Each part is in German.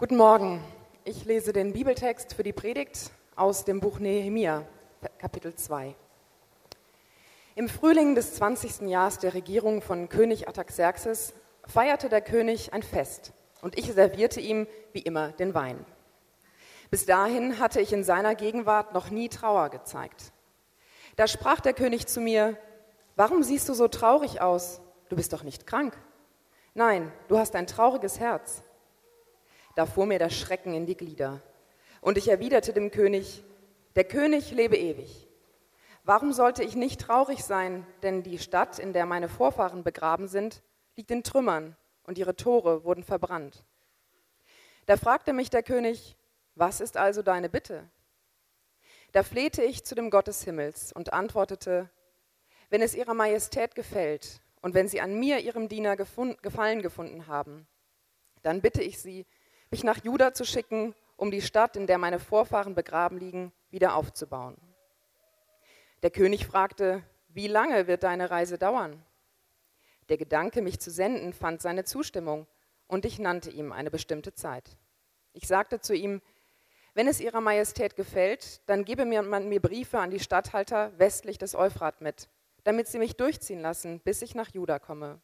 Guten Morgen. Ich lese den Bibeltext für die Predigt aus dem Buch Nehemia, Kapitel 2. Im Frühling des 20. Jahres der Regierung von König Artaxerxes feierte der König ein Fest und ich servierte ihm wie immer den Wein. Bis dahin hatte ich in seiner Gegenwart noch nie Trauer gezeigt. Da sprach der König zu mir, warum siehst du so traurig aus? Du bist doch nicht krank. Nein, du hast ein trauriges Herz. Da fuhr mir der Schrecken in die Glieder. Und ich erwiderte dem König, der König lebe ewig. Warum sollte ich nicht traurig sein, denn die Stadt, in der meine Vorfahren begraben sind, liegt in Trümmern und ihre Tore wurden verbrannt. Da fragte mich der König, was ist also deine Bitte? Da flehte ich zu dem Gott des Himmels und antwortete, wenn es ihrer Majestät gefällt und wenn sie an mir, ihrem Diener, Gefallen gefunden haben, dann bitte ich sie, mich nach Juda zu schicken, um die Stadt, in der meine Vorfahren begraben liegen, wieder aufzubauen. Der König fragte, wie lange wird deine Reise dauern? Der Gedanke, mich zu senden, fand seine Zustimmung, und ich nannte ihm eine bestimmte Zeit. Ich sagte zu ihm, wenn es Ihrer Majestät gefällt, dann gebe mir man mir Briefe an die Statthalter westlich des Euphrat mit, damit sie mich durchziehen lassen, bis ich nach Juda komme.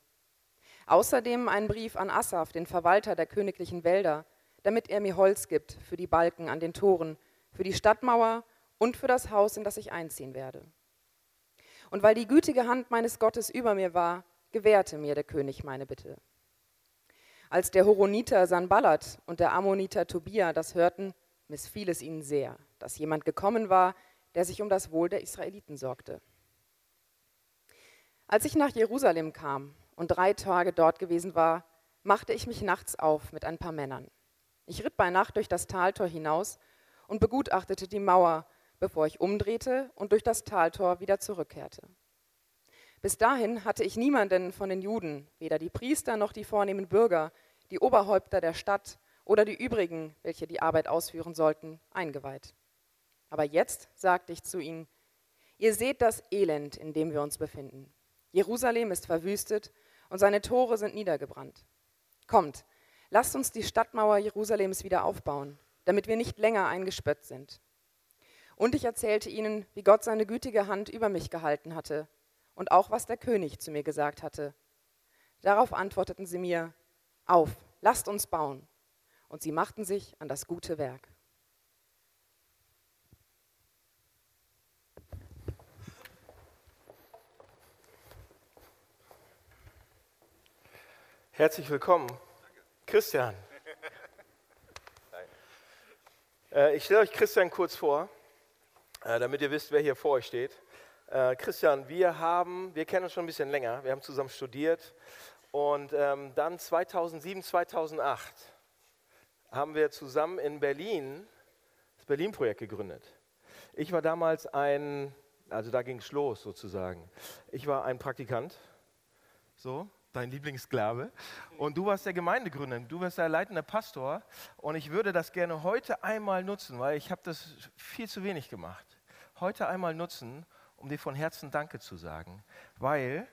Außerdem einen Brief an Asaf, den Verwalter der königlichen Wälder, damit er mir Holz gibt für die Balken an den Toren, für die Stadtmauer und für das Haus, in das ich einziehen werde. Und weil die gütige Hand meines Gottes über mir war, gewährte mir der König meine Bitte. Als der Horoniter Sanballat und der Ammoniter Tobia das hörten, missfiel es ihnen sehr, dass jemand gekommen war, der sich um das Wohl der Israeliten sorgte. Als ich nach Jerusalem kam und drei Tage dort gewesen war, machte ich mich nachts auf mit ein paar Männern. Ich ritt bei Nacht durch das Taltor hinaus und begutachtete die Mauer, bevor ich umdrehte und durch das Taltor wieder zurückkehrte. Bis dahin hatte ich niemanden von den Juden, weder die Priester noch die vornehmen Bürger, die Oberhäupter der Stadt oder die übrigen, welche die Arbeit ausführen sollten, eingeweiht. Aber jetzt sagte ich zu ihnen, ihr seht das Elend, in dem wir uns befinden. Jerusalem ist verwüstet und seine Tore sind niedergebrannt. Kommt, lasst uns die Stadtmauer Jerusalems wieder aufbauen, damit wir nicht länger eingespött sind. Und ich erzählte ihnen, wie Gott seine gütige Hand über mich gehalten hatte und auch was der König zu mir gesagt hatte. Darauf antworteten sie mir, auf, lasst uns bauen. Und sie machten sich an das gute Werk. Herzlich willkommen, Christian. Äh, ich stelle euch Christian kurz vor, äh, damit ihr wisst, wer hier vor euch steht. Äh, Christian, wir haben, wir kennen uns schon ein bisschen länger, wir haben zusammen studiert und ähm, dann 2007, 2008 haben wir zusammen in Berlin das Berlin-Projekt gegründet. Ich war damals ein, also da ging es los sozusagen. Ich war ein Praktikant, so, dein Lieblingssklave. Und du warst der Gemeindegründer, du warst der leitende Pastor. Und ich würde das gerne heute einmal nutzen, weil ich habe das viel zu wenig gemacht. Heute einmal nutzen, um dir von Herzen Danke zu sagen, weil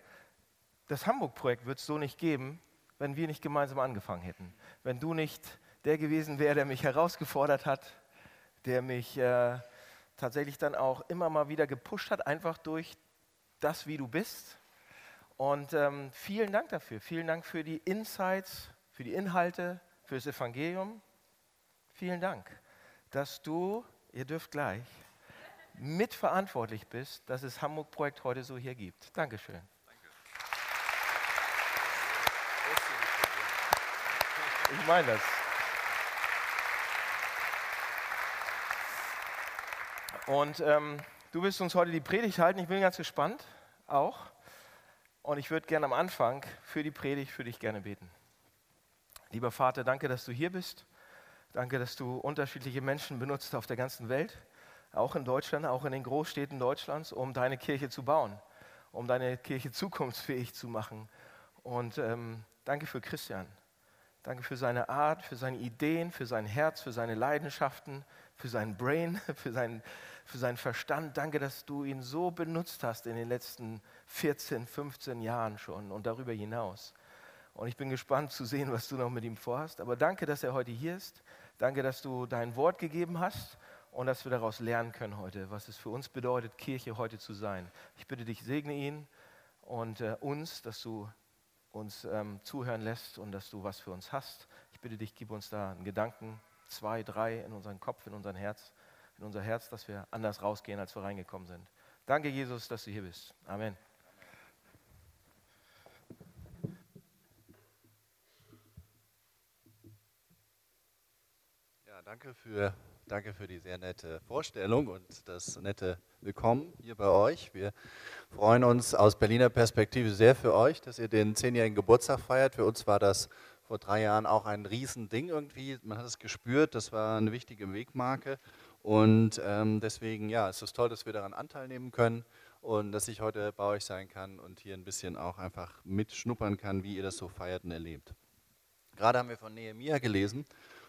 das Hamburg-Projekt wird es so nicht geben, wenn wir nicht gemeinsam angefangen hätten. Wenn du nicht der gewesen wäre, der mich herausgefordert hat, der mich äh, tatsächlich dann auch immer mal wieder gepusht hat, einfach durch das, wie du bist. Und ähm, vielen Dank dafür. Vielen Dank für die Insights, für die Inhalte, für das Evangelium. Vielen Dank, dass du, ihr dürft gleich, mitverantwortlich bist, dass es Hamburg-Projekt heute so hier gibt. Dankeschön. Ich meine das. Und ähm, du wirst uns heute die Predigt halten. Ich bin ganz gespannt auch. Und ich würde gerne am Anfang für die Predigt für dich gerne beten. Lieber Vater, danke, dass du hier bist. Danke, dass du unterschiedliche Menschen benutzt auf der ganzen Welt auch in Deutschland, auch in den Großstädten Deutschlands, um deine Kirche zu bauen, um deine Kirche zukunftsfähig zu machen. Und ähm, danke für Christian. Danke für seine Art, für seine Ideen, für sein Herz, für seine Leidenschaften, für sein Brain, für seinen, für seinen Verstand. Danke, dass du ihn so benutzt hast in den letzten 14, 15 Jahren schon und darüber hinaus. Und ich bin gespannt zu sehen, was du noch mit ihm vorhast. Aber danke, dass er heute hier ist. Danke, dass du dein Wort gegeben hast und dass wir daraus lernen können heute, was es für uns bedeutet, Kirche heute zu sein. Ich bitte dich, segne ihn und äh, uns, dass du uns ähm, zuhören lässt und dass du was für uns hast. Ich bitte dich, gib uns da einen Gedanken, zwei, drei in unseren Kopf, in unser Herz, in unser Herz, dass wir anders rausgehen, als wir reingekommen sind. Danke, Jesus, dass du hier bist. Amen. Ja, danke für, danke für die sehr nette Vorstellung und das nette Willkommen hier bei euch. Wir freuen uns aus Berliner Perspektive sehr für euch, dass ihr den zehnjährigen Geburtstag feiert. Für uns war das vor drei Jahren auch ein Riesending irgendwie. Man hat es gespürt, das war eine wichtige Wegmarke. Und ähm, deswegen, ja, es ist toll, dass wir daran Anteil nehmen können und dass ich heute bei euch sein kann und hier ein bisschen auch einfach mitschnuppern kann, wie ihr das so feiert und erlebt. Gerade haben wir von Nehemiah gelesen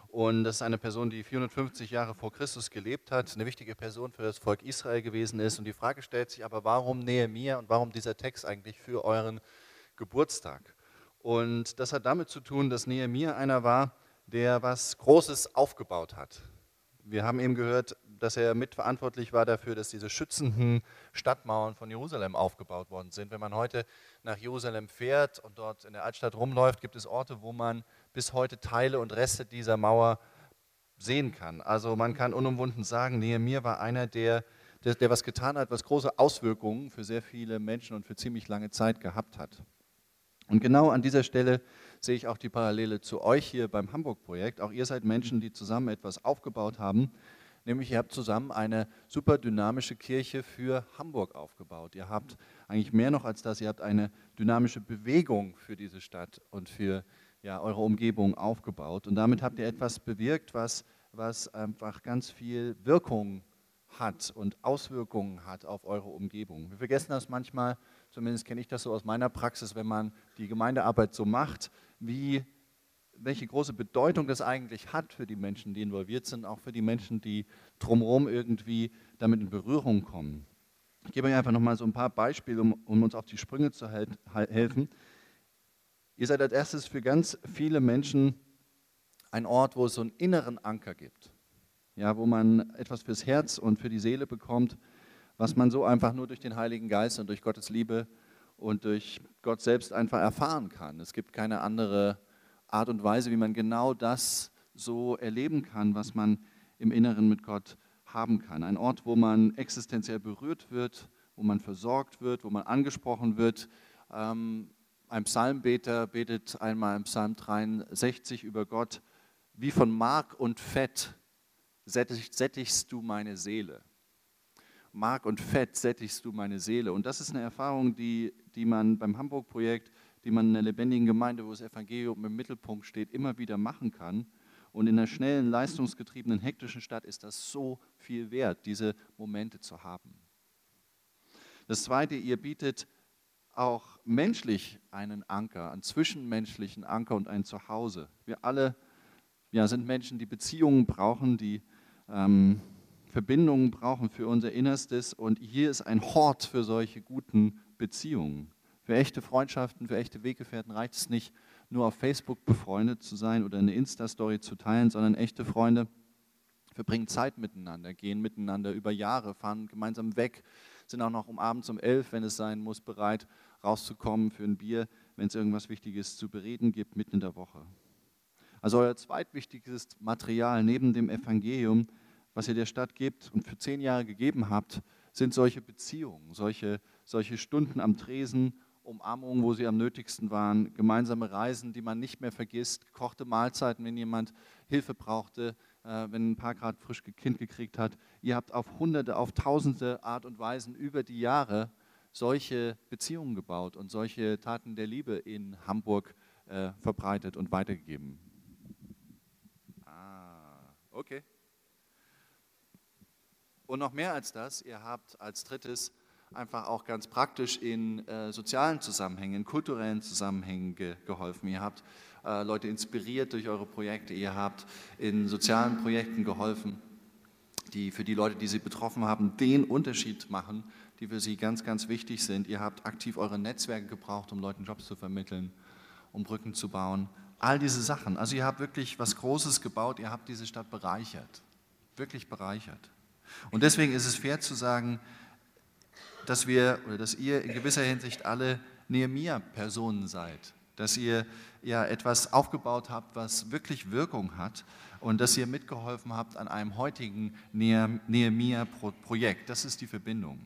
und das ist eine Person, die 450 Jahre vor Christus gelebt hat, eine wichtige Person für das Volk Israel gewesen ist. Und die Frage stellt sich aber, warum Nehemiah und warum dieser Text eigentlich für euren Geburtstag? Und das hat damit zu tun, dass Nehemiah einer war, der was Großes aufgebaut hat. Wir haben eben gehört, dass er mitverantwortlich war dafür, dass diese schützenden Stadtmauern von Jerusalem aufgebaut worden sind. Wenn man heute nach Jerusalem fährt und dort in der Altstadt rumläuft, gibt es Orte, wo man bis heute Teile und Reste dieser Mauer sehen kann. Also man kann unumwunden sagen, Nehemiah war einer, der, der, der was getan hat, was große Auswirkungen für sehr viele Menschen und für ziemlich lange Zeit gehabt hat. Und genau an dieser Stelle sehe ich auch die Parallele zu euch hier beim Hamburg-Projekt. Auch ihr seid Menschen, die zusammen etwas aufgebaut haben. Nämlich ihr habt zusammen eine super dynamische Kirche für Hamburg aufgebaut. Ihr habt eigentlich mehr noch als das, ihr habt eine dynamische Bewegung für diese Stadt und für ja, eure Umgebung aufgebaut. Und damit habt ihr etwas bewirkt, was, was einfach ganz viel Wirkung hat und Auswirkungen hat auf eure Umgebung. Wir vergessen das manchmal, zumindest kenne ich das so aus meiner Praxis, wenn man die Gemeindearbeit so macht, wie, welche große Bedeutung das eigentlich hat für die Menschen, die involviert sind, auch für die Menschen, die drumherum irgendwie damit in Berührung kommen. Ich gebe euch einfach nochmal so ein paar Beispiele, um, um uns auf die Sprünge zu helfen. Ihr seid als erstes für ganz viele Menschen ein Ort, wo es so einen inneren Anker gibt. Ja, wo man etwas fürs Herz und für die Seele bekommt, was man so einfach nur durch den Heiligen Geist und durch Gottes Liebe und durch Gott selbst einfach erfahren kann. Es gibt keine andere Art und Weise, wie man genau das so erleben kann, was man im Inneren mit Gott haben kann. Ein Ort, wo man existenziell berührt wird, wo man versorgt wird, wo man angesprochen wird. Ähm, ein Psalmbeter betet einmal im Psalm 63 über Gott, wie von Mark und Fett sättigst du meine Seele. Mark und Fett sättigst du meine Seele. Und das ist eine Erfahrung, die, die man beim Hamburg-Projekt, die man in einer lebendigen Gemeinde, wo das Evangelium im Mittelpunkt steht, immer wieder machen kann. Und in einer schnellen, leistungsgetriebenen, hektischen Stadt ist das so viel wert, diese Momente zu haben. Das Zweite, ihr bietet auch menschlich einen Anker, einen zwischenmenschlichen Anker und ein Zuhause. Wir alle ja, sind Menschen, die Beziehungen brauchen, die ähm, Verbindungen brauchen für unser Innerstes. Und hier ist ein Hort für solche guten Beziehungen. Für echte Freundschaften, für echte Weggefährten reicht es nicht, nur auf Facebook befreundet zu sein oder eine Insta-Story zu teilen, sondern echte Freunde verbringen Zeit miteinander, gehen miteinander über Jahre, fahren gemeinsam weg, sind auch noch um abends um elf, wenn es sein muss, bereit, rauszukommen für ein Bier, wenn es irgendwas Wichtiges zu bereden gibt, mitten in der Woche. Also euer zweitwichtigstes Material neben dem Evangelium was ihr der Stadt gebt und für zehn Jahre gegeben habt, sind solche Beziehungen, solche, solche Stunden am Tresen, Umarmungen, wo sie am nötigsten waren, gemeinsame Reisen, die man nicht mehr vergisst, gekochte Mahlzeiten, wenn jemand Hilfe brauchte, äh, wenn ein paar Grad frisch Kind gekriegt hat. Ihr habt auf hunderte, auf tausende Art und Weisen über die Jahre solche Beziehungen gebaut und solche Taten der Liebe in Hamburg äh, verbreitet und weitergegeben. Ah, okay. Und noch mehr als das, ihr habt als drittes einfach auch ganz praktisch in äh, sozialen Zusammenhängen, in kulturellen Zusammenhängen ge geholfen. Ihr habt äh, Leute inspiriert durch eure Projekte, ihr habt in sozialen Projekten geholfen, die für die Leute, die sie betroffen haben, den Unterschied machen, die für sie ganz, ganz wichtig sind. Ihr habt aktiv eure Netzwerke gebraucht, um Leuten Jobs zu vermitteln. um Brücken zu bauen. All diese Sachen. Also ihr habt wirklich was Großes gebaut, ihr habt diese Stadt bereichert. Wirklich bereichert. Und deswegen ist es fair zu sagen, dass wir oder dass ihr in gewisser Hinsicht alle Nehemia-Personen seid. Dass ihr ja etwas aufgebaut habt, was wirklich Wirkung hat und dass ihr mitgeholfen habt an einem heutigen Nehemia-Projekt. Das ist die Verbindung.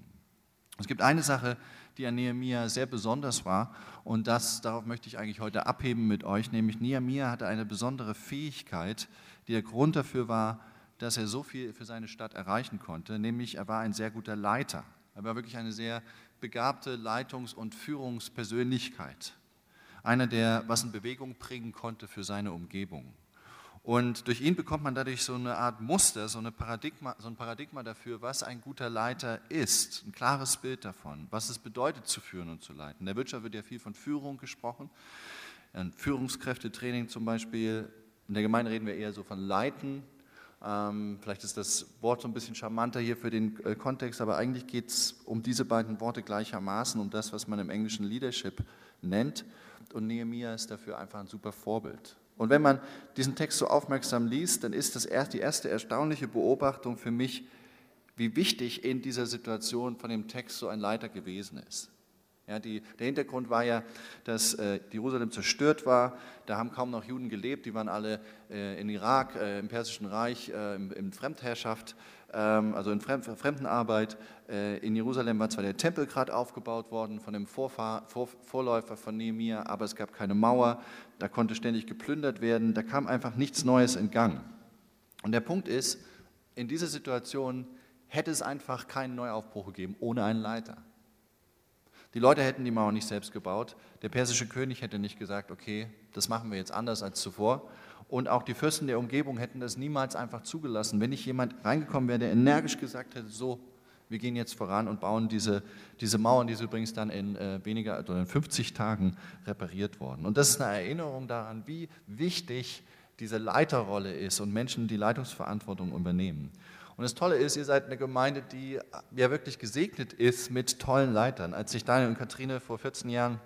Es gibt eine Sache, die an Nehemia sehr besonders war und das, darauf möchte ich eigentlich heute abheben mit euch, nämlich Nehemia hatte eine besondere Fähigkeit, die der Grund dafür war, dass er so viel für seine Stadt erreichen konnte, nämlich er war ein sehr guter Leiter. Er war wirklich eine sehr begabte Leitungs- und Führungspersönlichkeit. Einer, der was in Bewegung bringen konnte für seine Umgebung. Und durch ihn bekommt man dadurch so eine Art Muster, so, eine Paradigma, so ein Paradigma dafür, was ein guter Leiter ist. Ein klares Bild davon, was es bedeutet zu führen und zu leiten. In der Wirtschaft wird ja viel von Führung gesprochen. Führungskräftetraining zum Beispiel. In der Gemeinde reden wir eher so von Leiten. Ähm, vielleicht ist das Wort so ein bisschen charmanter hier für den äh, Kontext, aber eigentlich geht es um diese beiden Worte gleichermaßen, um das, was man im Englischen Leadership nennt. Und Nehemiah ist dafür einfach ein super Vorbild. Und wenn man diesen Text so aufmerksam liest, dann ist das erst die erste erstaunliche Beobachtung für mich, wie wichtig in dieser Situation von dem Text so ein Leiter gewesen ist. Ja, die, der Hintergrund war ja, dass äh, Jerusalem zerstört war. Da haben kaum noch Juden gelebt. Die waren alle äh, in Irak, äh, im Persischen Reich, äh, in, in Fremdherrschaft, ähm, also in Fremd, Fremdenarbeit. Äh, in Jerusalem war zwar der Tempel gerade aufgebaut worden von dem Vorfahr, Vor, Vorläufer von Nehemiah, aber es gab keine Mauer. Da konnte ständig geplündert werden. Da kam einfach nichts Neues in Gang. Und der Punkt ist, in dieser Situation hätte es einfach keinen Neuaufbruch gegeben ohne einen Leiter. Die Leute hätten die Mauer nicht selbst gebaut. Der persische König hätte nicht gesagt, okay, das machen wir jetzt anders als zuvor. Und auch die Fürsten der Umgebung hätten das niemals einfach zugelassen. Wenn nicht jemand reingekommen wäre, der energisch gesagt hätte, so, wir gehen jetzt voran und bauen diese, diese Mauern, die sind übrigens dann in äh, weniger oder in 50 Tagen repariert worden. Und das ist eine Erinnerung daran, wie wichtig diese Leiterrolle ist und Menschen die Leitungsverantwortung übernehmen. Und das Tolle ist, ihr seid eine Gemeinde, die ja wirklich gesegnet ist mit tollen Leitern. Als ich Daniel und Katrine vor 14 Jahren,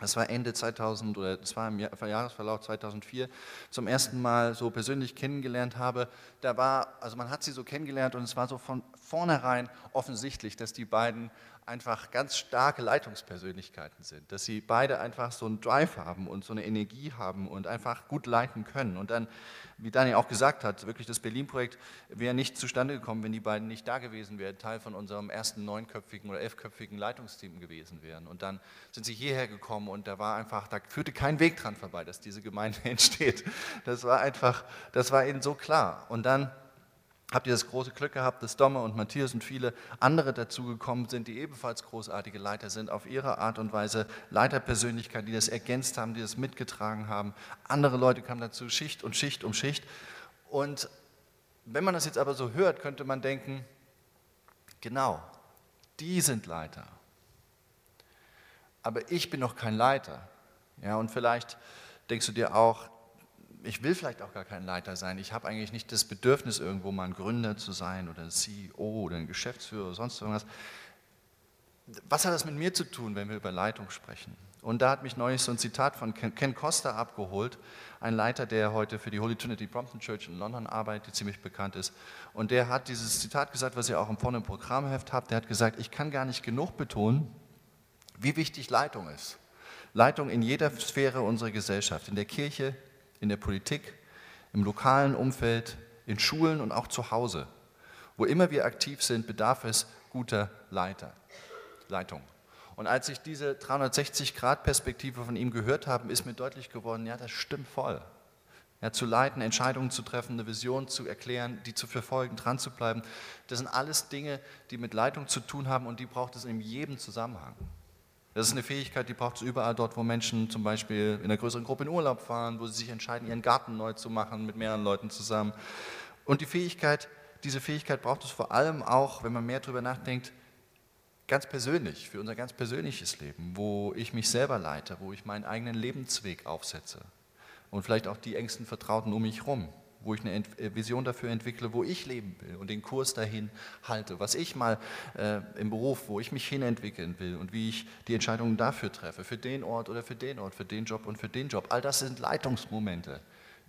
das war Ende 2000 oder das war im Jahresverlauf 2004, zum ersten Mal so persönlich kennengelernt habe, da war, also man hat sie so kennengelernt und es war so von vornherein offensichtlich, dass die beiden einfach ganz starke Leitungspersönlichkeiten sind, dass sie beide einfach so einen Drive haben und so eine Energie haben und einfach gut leiten können. Und dann, wie Daniel auch gesagt hat, wirklich das Berlin-Projekt wäre nicht zustande gekommen, wenn die beiden nicht da gewesen wären, Teil von unserem ersten neunköpfigen oder elfköpfigen Leitungsteam gewesen wären. Und dann sind sie hierher gekommen und da war einfach, da führte kein Weg dran vorbei, dass diese Gemeinde entsteht. Das war einfach, das war ihnen so klar. Und dann habt ihr das große Glück gehabt, dass Domme und Matthias und viele andere dazugekommen sind, die ebenfalls großartige Leiter sind, auf ihre Art und Weise Leiterpersönlichkeiten, die das ergänzt haben, die das mitgetragen haben. Andere Leute kamen dazu, Schicht und Schicht um Schicht. Und wenn man das jetzt aber so hört, könnte man denken, genau, die sind Leiter. Aber ich bin noch kein Leiter. Ja, und vielleicht denkst du dir auch, ich will vielleicht auch gar kein Leiter sein. Ich habe eigentlich nicht das Bedürfnis, irgendwo mal ein Gründer zu sein oder ein CEO oder ein Geschäftsführer oder sonst irgendwas. Was hat das mit mir zu tun, wenn wir über Leitung sprechen? Und da hat mich neulich so ein Zitat von Ken Costa abgeholt, ein Leiter, der heute für die Holy Trinity Brompton Church in London arbeitet, die ziemlich bekannt ist. Und der hat dieses Zitat gesagt, was ihr auch im vorne im Programmheft habt. Der hat gesagt, ich kann gar nicht genug betonen, wie wichtig Leitung ist. Leitung in jeder Sphäre unserer Gesellschaft, in der Kirche, in der Politik, im lokalen Umfeld, in Schulen und auch zu Hause. Wo immer wir aktiv sind, bedarf es guter Leiter, Leitung. Und als ich diese 360-Grad-Perspektive von ihm gehört habe, ist mir deutlich geworden, ja, das stimmt voll. Ja, zu leiten, Entscheidungen zu treffen, eine Vision zu erklären, die zu verfolgen, dran zu bleiben, das sind alles Dinge, die mit Leitung zu tun haben und die braucht es in jedem Zusammenhang. Das ist eine Fähigkeit, die braucht es überall dort, wo Menschen zum Beispiel in einer größeren Gruppe in Urlaub fahren, wo sie sich entscheiden, ihren Garten neu zu machen mit mehreren Leuten zusammen. Und die Fähigkeit, diese Fähigkeit braucht es vor allem auch, wenn man mehr darüber nachdenkt, ganz persönlich, für unser ganz persönliches Leben, wo ich mich selber leite, wo ich meinen eigenen Lebensweg aufsetze und vielleicht auch die engsten Vertrauten um mich herum. Wo ich eine äh, Vision dafür entwickle, wo ich leben will und den Kurs dahin halte, was ich mal äh, im Beruf, wo ich mich hinentwickeln will und wie ich die Entscheidungen dafür treffe, für den Ort oder für den Ort, für den Job und für den Job. All das sind Leitungsmomente,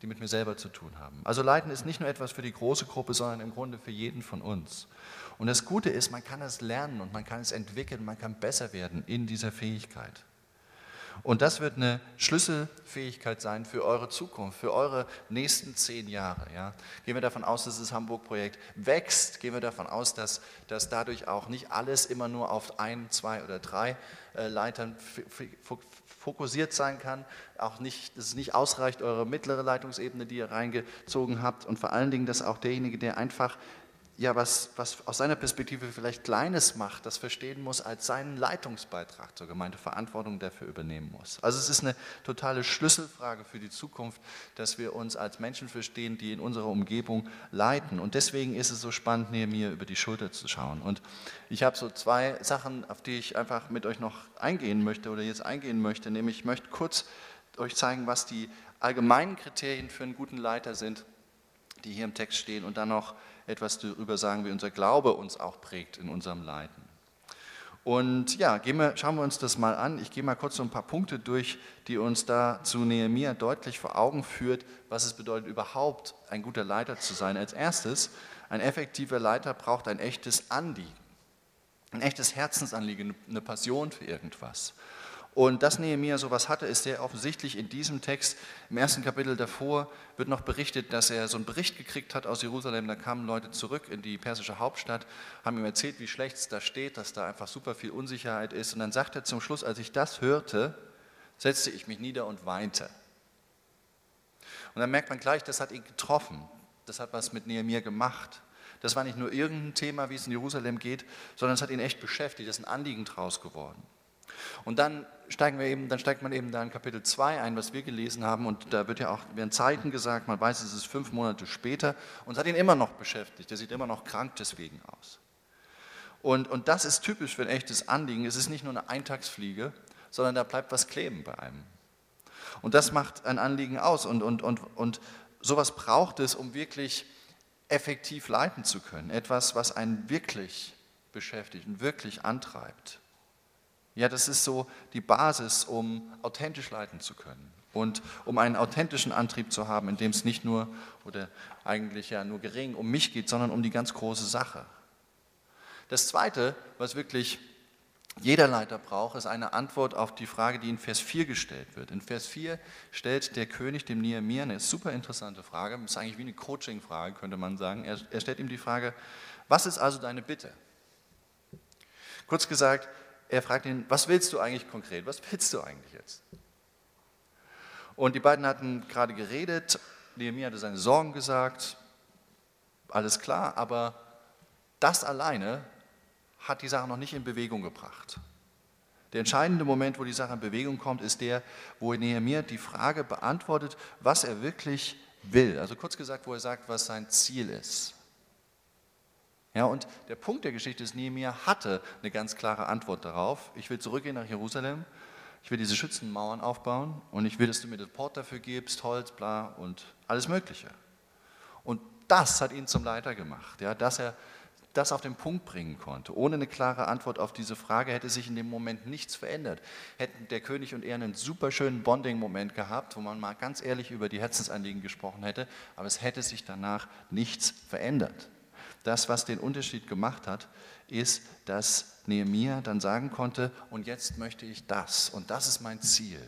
die mit mir selber zu tun haben. Also Leiten ist nicht nur etwas für die große Gruppe, sondern im Grunde für jeden von uns. Und das Gute ist, man kann es lernen und man kann es entwickeln, man kann besser werden in dieser Fähigkeit. Und das wird eine Schlüsselfähigkeit sein für eure Zukunft, für eure nächsten zehn Jahre. Ja. Gehen wir davon aus, dass das Hamburg-Projekt wächst. Gehen wir davon aus, dass, dass dadurch auch nicht alles immer nur auf ein, zwei oder drei äh, Leitern fokussiert sein kann. Auch nicht, dass es nicht ausreicht, eure mittlere Leitungsebene, die ihr reingezogen habt. Und vor allen Dingen, dass auch derjenige, der einfach ja, was, was aus seiner Perspektive vielleicht Kleines macht, das verstehen muss als seinen Leitungsbeitrag zur Gemeinde, Verantwortung dafür übernehmen muss. Also es ist eine totale Schlüsselfrage für die Zukunft, dass wir uns als Menschen verstehen, die in unserer Umgebung leiten. Und deswegen ist es so spannend, neben mir über die Schulter zu schauen. Und ich habe so zwei Sachen, auf die ich einfach mit euch noch eingehen möchte oder jetzt eingehen möchte. Nämlich ich möchte kurz euch zeigen, was die allgemeinen Kriterien für einen guten Leiter sind, die hier im Text stehen und dann noch etwas darüber sagen, wie unser Glaube uns auch prägt in unserem Leiden. Und ja, wir, schauen wir uns das mal an. Ich gehe mal kurz so ein paar Punkte durch, die uns da zu Nehemiah deutlich vor Augen führt, was es bedeutet, überhaupt ein guter Leiter zu sein. Als erstes, ein effektiver Leiter braucht ein echtes Anliegen, ein echtes Herzensanliegen, eine Passion für irgendwas. Und dass Nehemiah sowas hatte, ist sehr offensichtlich in diesem Text. Im ersten Kapitel davor wird noch berichtet, dass er so einen Bericht gekriegt hat aus Jerusalem. Da kamen Leute zurück in die persische Hauptstadt, haben ihm erzählt, wie schlecht es da steht, dass da einfach super viel Unsicherheit ist. Und dann sagt er zum Schluss, als ich das hörte, setzte ich mich nieder und weinte. Und dann merkt man gleich, das hat ihn getroffen. Das hat was mit Nehemiah gemacht. Das war nicht nur irgendein Thema, wie es in Jerusalem geht, sondern es hat ihn echt beschäftigt. Das ist ein Anliegen draus geworden. Und dann steigen wir eben, dann steigt man eben da in Kapitel 2 ein, was wir gelesen haben, und da wird ja auch, werden Zeiten gesagt, man weiß, es ist fünf Monate später, und es hat ihn immer noch beschäftigt, er sieht immer noch krank deswegen aus. Und, und das ist typisch für ein echtes Anliegen, es ist nicht nur eine Eintagsfliege, sondern da bleibt was kleben bei einem. Und das macht ein Anliegen aus, und, und, und, und sowas braucht es, um wirklich effektiv leiten zu können, etwas, was einen wirklich beschäftigt und wirklich antreibt. Ja, das ist so die Basis, um authentisch leiten zu können und um einen authentischen Antrieb zu haben, in dem es nicht nur oder eigentlich ja nur gering um mich geht, sondern um die ganz große Sache. Das Zweite, was wirklich jeder Leiter braucht, ist eine Antwort auf die Frage, die in Vers 4 gestellt wird. In Vers 4 stellt der König dem Nehemiah eine super interessante Frage, ist eigentlich wie eine Coaching-Frage, könnte man sagen. Er, er stellt ihm die Frage, was ist also deine Bitte? Kurz gesagt, er fragt ihn, was willst du eigentlich konkret? Was willst du eigentlich jetzt? Und die beiden hatten gerade geredet, Nehemiah hatte seine Sorgen gesagt, alles klar, aber das alleine hat die Sache noch nicht in Bewegung gebracht. Der entscheidende Moment, wo die Sache in Bewegung kommt, ist der, wo Nehemiah die Frage beantwortet, was er wirklich will. Also kurz gesagt, wo er sagt, was sein Ziel ist. Ja, und der Punkt der Geschichte ist, Nehemiah hatte eine ganz klare Antwort darauf. Ich will zurückgehen nach Jerusalem, ich will diese Schützenmauern aufbauen und ich will, dass du mir den Port dafür gibst, Holz, bla und alles Mögliche. Und das hat ihn zum Leiter gemacht, ja, dass er das auf den Punkt bringen konnte. Ohne eine klare Antwort auf diese Frage hätte sich in dem Moment nichts verändert. Hätten der König und er einen super schönen Bonding-Moment gehabt, wo man mal ganz ehrlich über die Herzensanliegen gesprochen hätte, aber es hätte sich danach nichts verändert. Das, was den Unterschied gemacht hat, ist, dass Nehemiah dann sagen konnte, und jetzt möchte ich das, und das ist mein Ziel.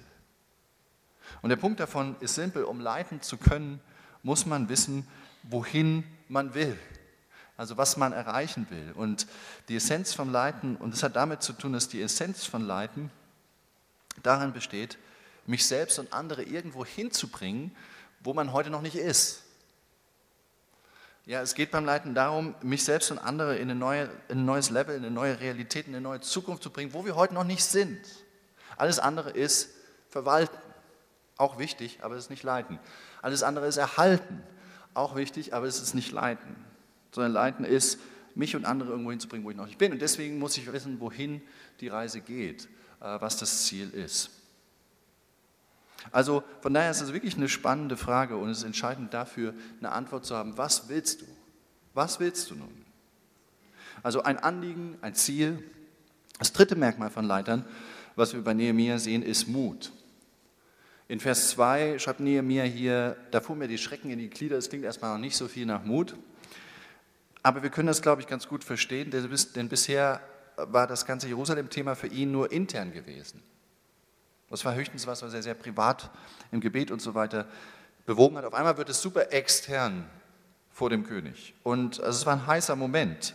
Und der Punkt davon ist simpel, um leiten zu können, muss man wissen, wohin man will. Also was man erreichen will. Und die Essenz vom Leiten, und das hat damit zu tun, dass die Essenz von Leiten darin besteht, mich selbst und andere irgendwo hinzubringen, wo man heute noch nicht ist. Ja, es geht beim Leiten darum, mich selbst und andere in, neue, in ein neues Level, in eine neue Realität, in eine neue Zukunft zu bringen, wo wir heute noch nicht sind. Alles andere ist verwalten, auch wichtig, aber es ist nicht leiten. Alles andere ist erhalten, auch wichtig, aber es ist nicht leiten. Sondern leiten ist, mich und andere irgendwo hinzubringen, wo ich noch nicht bin. Und deswegen muss ich wissen, wohin die Reise geht, äh, was das Ziel ist. Also von daher ist es wirklich eine spannende Frage und es ist entscheidend dafür, eine Antwort zu haben, was willst du? Was willst du nun? Also ein Anliegen, ein Ziel. Das dritte Merkmal von Leitern, was wir bei Nehemiah sehen, ist Mut. In Vers 2 schreibt Nehemiah hier, da fuhren mir die Schrecken in die Glieder, das klingt erstmal noch nicht so viel nach Mut, aber wir können das, glaube ich, ganz gut verstehen, denn bisher war das ganze Jerusalem-Thema für ihn nur intern gewesen. Das war höchstens was, was er sehr privat im Gebet und so weiter bewogen hat. Auf einmal wird es super extern vor dem König. Und also es war ein heißer Moment,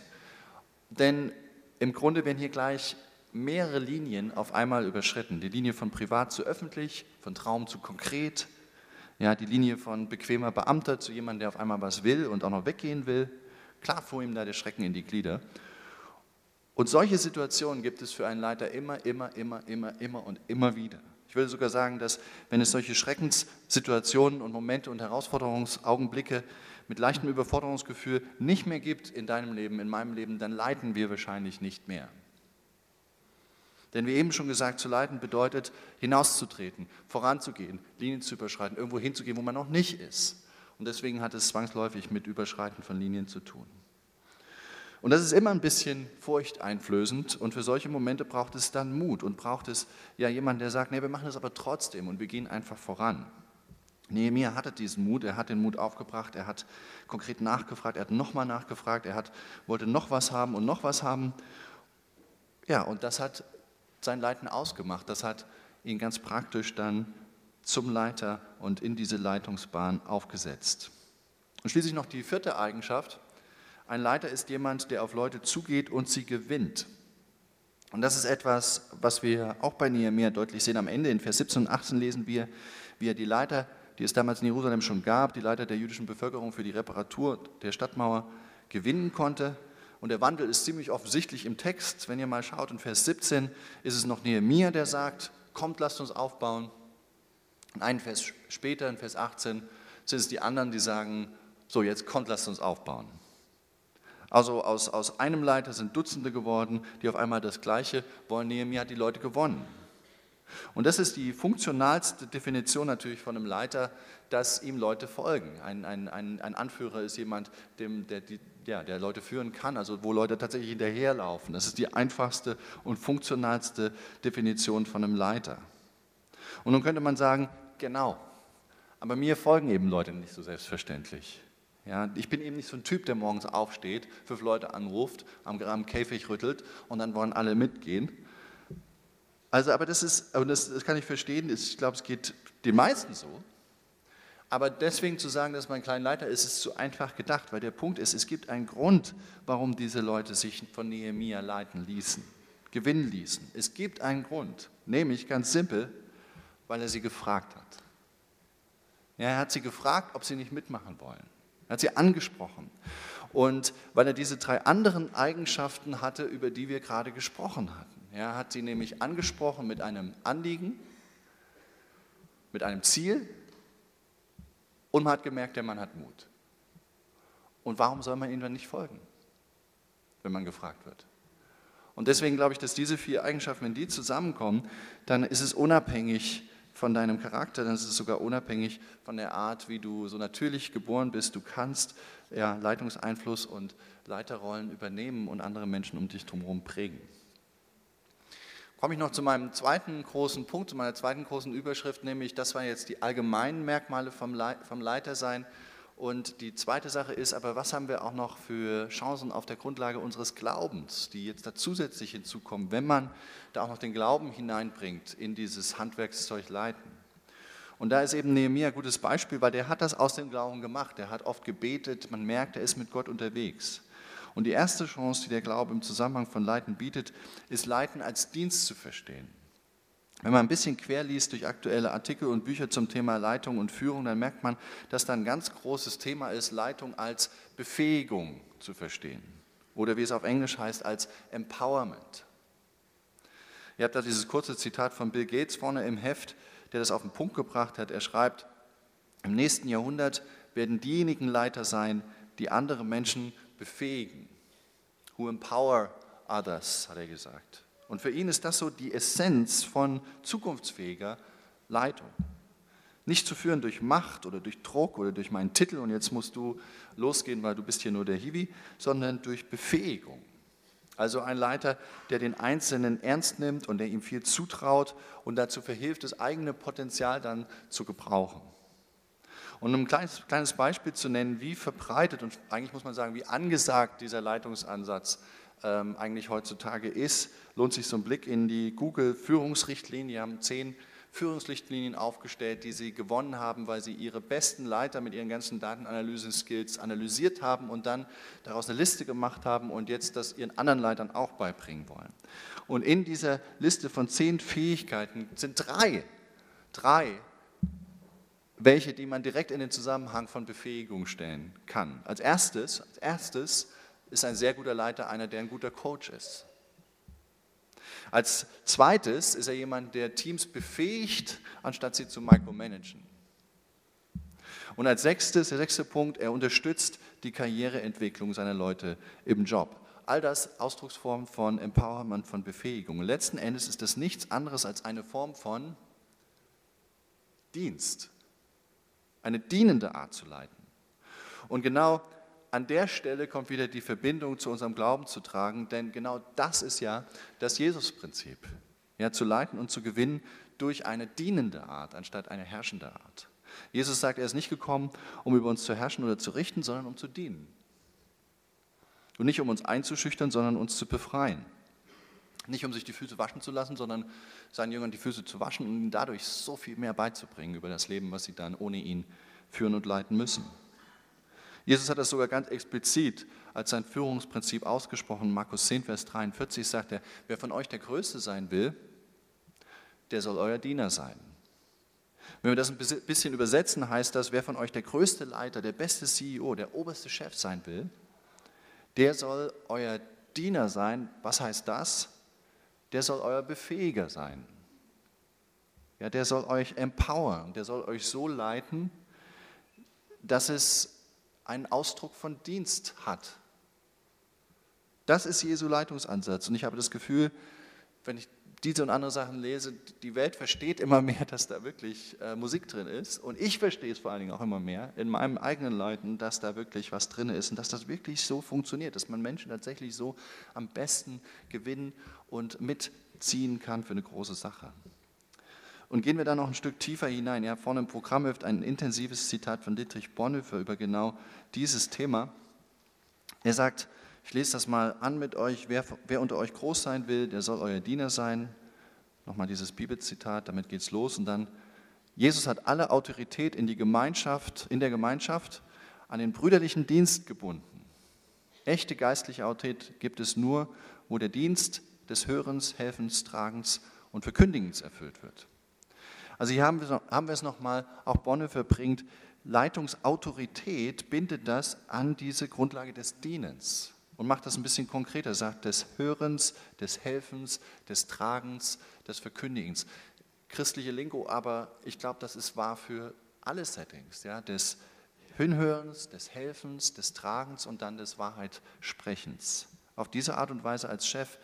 denn im Grunde werden hier gleich mehrere Linien auf einmal überschritten. Die Linie von privat zu öffentlich, von Traum zu konkret, ja, die Linie von bequemer Beamter zu jemandem, der auf einmal was will und auch noch weggehen will. Klar fuhr ihm da der Schrecken in die Glieder. Und solche Situationen gibt es für einen Leiter immer, immer, immer, immer, immer und immer wieder. Ich würde sogar sagen, dass wenn es solche Schreckenssituationen und Momente und Herausforderungsaugenblicke mit leichtem Überforderungsgefühl nicht mehr gibt in deinem Leben, in meinem Leben, dann leiten wir wahrscheinlich nicht mehr. Denn wie eben schon gesagt, zu leiten bedeutet, hinauszutreten, voranzugehen, Linien zu überschreiten, irgendwo hinzugehen, wo man noch nicht ist. Und deswegen hat es zwangsläufig mit Überschreiten von Linien zu tun. Und das ist immer ein bisschen furchteinflößend und für solche Momente braucht es dann Mut und braucht es ja jemanden, der sagt, nee, wir machen das aber trotzdem und wir gehen einfach voran. Nehemiah hatte diesen Mut, er hat den Mut aufgebracht, er hat konkret nachgefragt, er hat nochmal nachgefragt, er hat, wollte noch was haben und noch was haben. Ja, und das hat sein Leiten ausgemacht, das hat ihn ganz praktisch dann zum Leiter und in diese Leitungsbahn aufgesetzt. Und schließlich noch die vierte Eigenschaft, ein Leiter ist jemand, der auf Leute zugeht und sie gewinnt. Und das ist etwas, was wir auch bei Nehemiah deutlich sehen. Am Ende in Vers 17 und 18 lesen wir, wie er die Leiter, die es damals in Jerusalem schon gab, die Leiter der jüdischen Bevölkerung für die Reparatur der Stadtmauer gewinnen konnte. Und der Wandel ist ziemlich offensichtlich im Text. Wenn ihr mal schaut, in Vers 17 ist es noch Nehemiah, der sagt, kommt, lasst uns aufbauen. Und einen Vers später, in Vers 18, sind es die anderen, die sagen, so jetzt kommt, lasst uns aufbauen. Also aus, aus einem Leiter sind Dutzende geworden, die auf einmal das Gleiche wollen. Nehemiah hat die Leute gewonnen. Und das ist die funktionalste Definition natürlich von einem Leiter, dass ihm Leute folgen. Ein, ein, ein, ein Anführer ist jemand, dem, der, die, ja, der Leute führen kann, also wo Leute tatsächlich hinterherlaufen. Das ist die einfachste und funktionalste Definition von einem Leiter. Und nun könnte man sagen, genau, aber mir folgen eben Leute nicht so selbstverständlich. Ja, ich bin eben nicht so ein Typ, der morgens aufsteht, fünf Leute anruft, am, am Käfig rüttelt und dann wollen alle mitgehen. Also, aber das ist, und das, das kann ich verstehen, ich glaube, es geht den meisten so. Aber deswegen zu sagen, dass man ein kleiner Leiter ist, ist zu einfach gedacht, weil der Punkt ist, es gibt einen Grund, warum diese Leute sich von Nehemia leiten ließen, gewinnen ließen. Es gibt einen Grund, nämlich ganz simpel, weil er sie gefragt hat. Ja, er hat sie gefragt, ob sie nicht mitmachen wollen. Er hat sie angesprochen. Und weil er diese drei anderen Eigenschaften hatte, über die wir gerade gesprochen hatten. Er hat sie nämlich angesprochen mit einem Anliegen, mit einem Ziel und man hat gemerkt, der Mann hat Mut. Und warum soll man ihm dann nicht folgen, wenn man gefragt wird? Und deswegen glaube ich, dass diese vier Eigenschaften, wenn die zusammenkommen, dann ist es unabhängig von deinem Charakter, dann ist es sogar unabhängig von der Art, wie du so natürlich geboren bist. Du kannst ja, Leitungseinfluss und Leiterrollen übernehmen und andere Menschen um dich drumherum prägen. Komme ich noch zu meinem zweiten großen Punkt, zu meiner zweiten großen Überschrift, nämlich das waren jetzt die allgemeinen Merkmale vom, Leitersein. Und die zweite Sache ist aber, was haben wir auch noch für Chancen auf der Grundlage unseres Glaubens, die jetzt da zusätzlich hinzukommen, wenn man da auch noch den Glauben hineinbringt in dieses Handwerkszeug Leiten. Und da ist eben Nehemiah ein gutes Beispiel, weil der hat das aus dem Glauben gemacht. Der hat oft gebetet, man merkt, er ist mit Gott unterwegs. Und die erste Chance, die der Glaube im Zusammenhang von Leiten bietet, ist Leiten als Dienst zu verstehen. Wenn man ein bisschen quer liest durch aktuelle Artikel und Bücher zum Thema Leitung und Führung, dann merkt man, dass da ein ganz großes Thema ist, Leitung als Befähigung zu verstehen. Oder wie es auf Englisch heißt, als Empowerment. Ihr habt da dieses kurze Zitat von Bill Gates vorne im Heft, der das auf den Punkt gebracht hat. Er schreibt, im nächsten Jahrhundert werden diejenigen Leiter sein, die andere Menschen befähigen. Who empower others, hat er gesagt. Und für ihn ist das so die Essenz von zukunftsfähiger Leitung. Nicht zu führen durch Macht oder durch Druck oder durch meinen Titel und jetzt musst du losgehen, weil du bist hier nur der Hiwi, sondern durch Befähigung. Also ein Leiter, der den Einzelnen ernst nimmt und der ihm viel zutraut und dazu verhilft, das eigene Potenzial dann zu gebrauchen. Und um ein kleines, kleines Beispiel zu nennen, wie verbreitet und eigentlich muss man sagen, wie angesagt dieser Leitungsansatz ähm, eigentlich heutzutage ist, lohnt sich so ein Blick in die Google-Führungsrichtlinien. Die haben zehn Führungsrichtlinien aufgestellt, die sie gewonnen haben, weil sie ihre besten Leiter mit ihren ganzen Datenanalyse-Skills analysiert haben und dann daraus eine Liste gemacht haben und jetzt das ihren anderen Leitern auch beibringen wollen. Und in dieser Liste von zehn Fähigkeiten sind drei, drei, welche, die man direkt in den Zusammenhang von Befähigung stellen kann. Als erstes, als erstes ist ein sehr guter Leiter einer, der ein guter Coach ist. Als zweites ist er jemand, der Teams befähigt, anstatt sie zu micromanagen. Und als sechstes, der sechste Punkt, er unterstützt die Karriereentwicklung seiner Leute im Job. All das Ausdrucksformen von Empowerment, von Befähigung. Letzten Endes ist das nichts anderes als eine Form von Dienst. Eine dienende Art zu leiten. Und genau an der Stelle kommt wieder die Verbindung zu unserem Glauben zu tragen, denn genau das ist ja das Jesus-Prinzip. Ja, zu leiten und zu gewinnen durch eine dienende Art anstatt eine herrschende Art. Jesus sagt, er ist nicht gekommen, um über uns zu herrschen oder zu richten, sondern um zu dienen. Und nicht um uns einzuschüchtern, sondern uns zu befreien. Nicht um sich die Füße waschen zu lassen, sondern seinen Jüngern die Füße zu waschen und ihnen dadurch so viel mehr beizubringen über das Leben, was sie dann ohne ihn führen und leiten müssen. Jesus hat das sogar ganz explizit als sein Führungsprinzip ausgesprochen. Markus 10, Vers 43 sagt er, wer von euch der Größte sein will, der soll euer Diener sein. Wenn wir das ein bisschen übersetzen, heißt das, wer von euch der größte Leiter, der beste CEO, der oberste Chef sein will, der soll euer Diener sein. Was heißt das? Der soll euer Befähiger sein. Ja, der soll euch empowern, der soll euch so leiten, dass es einen Ausdruck von Dienst hat. Das ist Jesu Leitungsansatz. Und ich habe das Gefühl, wenn ich diese und andere Sachen lese, die Welt versteht immer mehr, dass da wirklich äh, Musik drin ist. Und ich verstehe es vor allen Dingen auch immer mehr in meinem eigenen Leuten, dass da wirklich was drin ist und dass das wirklich so funktioniert, dass man Menschen tatsächlich so am besten gewinnen und mitziehen kann für eine große Sache. Und gehen wir da noch ein Stück tiefer hinein. Ja, vorne im Programm hilft ein intensives Zitat von Dietrich Bonhoeffer über genau dieses Thema. Er sagt, ich lese das mal an mit euch, wer, wer unter euch groß sein will, der soll euer Diener sein. Nochmal dieses Bibelzitat, damit geht's los. Und dann, Jesus hat alle Autorität in die Gemeinschaft, in der Gemeinschaft an den brüderlichen Dienst gebunden. Echte geistliche Autorität gibt es nur, wo der Dienst des Hörens, Helfens, Tragens und Verkündigens erfüllt wird. Also hier haben wir, haben wir es nochmal, auch Bonhoeffer bringt, Leitungsautorität bindet das an diese Grundlage des Dienens und macht das ein bisschen konkreter, sagt des Hörens, des Helfens, des Tragens, des Verkündigens. Christliche Lingo, aber ich glaube, das ist wahr für alle Settings, ja, des Hinhörens, des Helfens, des Tragens und dann des Wahrheitssprechens. Auf diese Art und Weise als Chef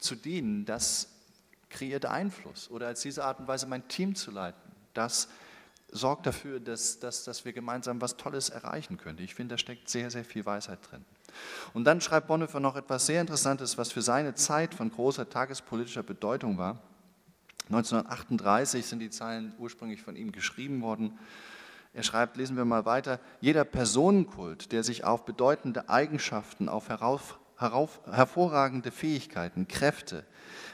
zu dienen, das kreiert Einfluss oder als diese Art und Weise mein Team zu leiten. Das sorgt dafür, dass, dass, dass wir gemeinsam was Tolles erreichen können. Ich finde, da steckt sehr, sehr viel Weisheit drin. Und dann schreibt Bonhoeffer noch etwas sehr Interessantes, was für seine Zeit von großer tagespolitischer Bedeutung war. 1938 sind die Zeilen ursprünglich von ihm geschrieben worden. Er schreibt, lesen wir mal weiter, jeder Personenkult, der sich auf bedeutende Eigenschaften, auf herauf, hervorragende Fähigkeiten, Kräfte,